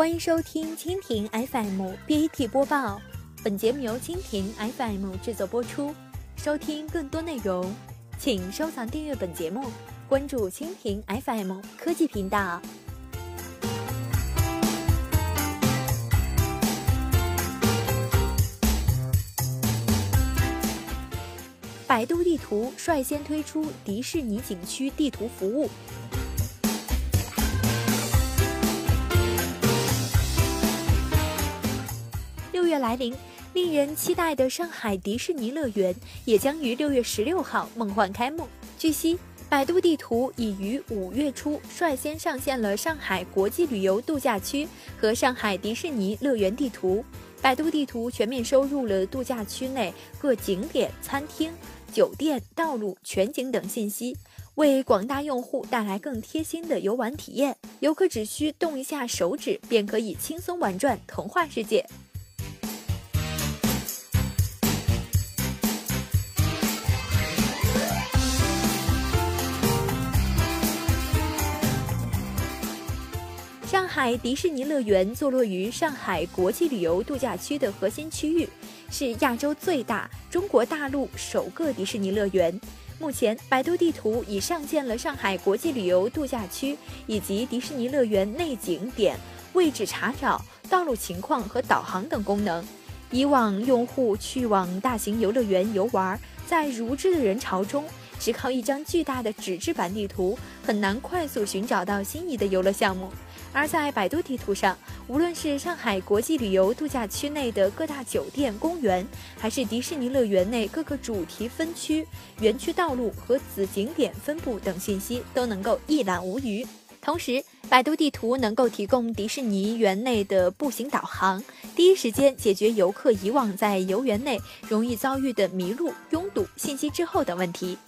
欢迎收听蜻蜓 FM BAT 播报，本节目由蜻蜓 FM 制作播出。收听更多内容，请收藏订阅本节目，关注蜻蜓 FM 科技频道。百度地图率先推出迪士尼景区地图服务。月来临，令人期待的上海迪士尼乐园也将于六月十六号梦幻开幕。据悉，百度地图已于五月初率先上线了上海国际旅游度假区和上海迪士尼乐园地图。百度地图全面收录了度假区内各景点、餐厅、酒店、道路、全景等信息，为广大用户带来更贴心的游玩体验。游客只需动一下手指，便可以轻松玩转童话世界。海迪士尼乐园坐落于上海国际旅游度假区的核心区域，是亚洲最大、中国大陆首个迪士尼乐园。目前，百度地图已上线了上海国际旅游度假区以及迪士尼乐园内景点位置查找、道路情况和导航等功能。以往用户去往大型游乐园游玩，在如织的人潮中，只靠一张巨大的纸质版地图，很难快速寻找到心仪的游乐项目。而在百度地图上，无论是上海国际旅游度假区内的各大酒店、公园，还是迪士尼乐园内各个主题分区、园区道路和子景点分布等信息，都能够一览无余。同时，百度地图能够提供迪士尼园内的步行导航，第一时间解决游客以往在游园内容易遭遇的迷路、拥堵、信息滞后等问题。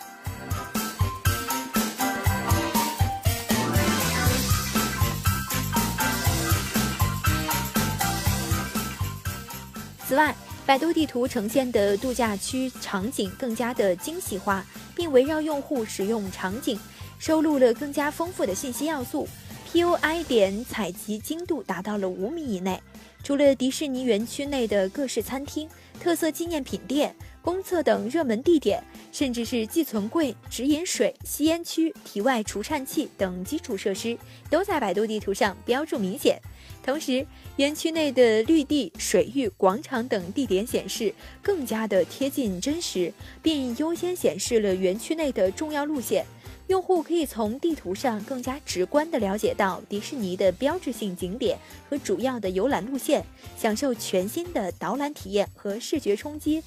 此外，百度地图呈现的度假区场景更加的精细化，并围绕用户使用场景，收录了更加丰富的信息要素。POI 点采集精度达到了五米以内。除了迪士尼园区内的各式餐厅、特色纪念品店、公厕等热门地点，甚至是寄存柜、直饮水、吸烟区、体外除颤器等基础设施，都在百度地图上标注明显。同时，园区内的绿地、水域、广场等地点显示更加的贴近真实，并优先显示了园区内的重要路线。用户可以从地图上更加直观地了解到迪士尼的标志性景点和主要的游览路线，享受全新的导览体验和视觉冲击。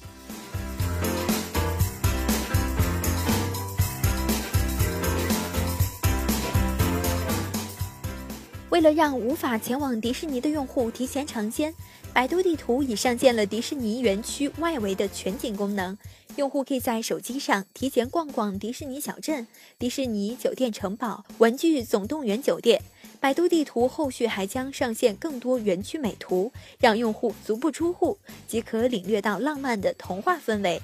为了让无法前往迪士尼的用户提前尝鲜，百度地图已上线了迪士尼园区外围的全景功能。用户可以在手机上提前逛逛迪士尼小镇、迪士尼酒店城堡、玩具总动员酒店。百度地图后续还将上线更多园区美图，让用户足不出户即可领略到浪漫的童话氛围。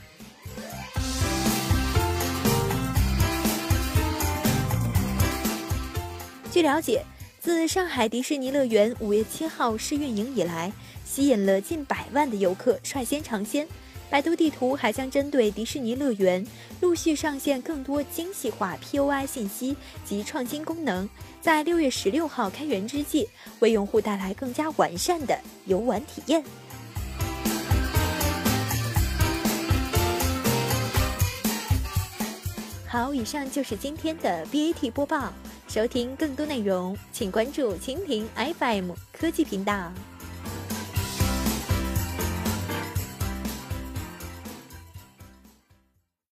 据了解。自上海迪士尼乐园五月七号试运营以来，吸引了近百万的游客率先尝鲜。百度地图还将针对迪士尼乐园陆续上线更多精细化 POI 信息及创新功能，在六月十六号开园之际，为用户带来更加完善的游玩体验。好，以上就是今天的 BAT 播报。收听更多内容，请关注蜻蜓 FM 科技频道。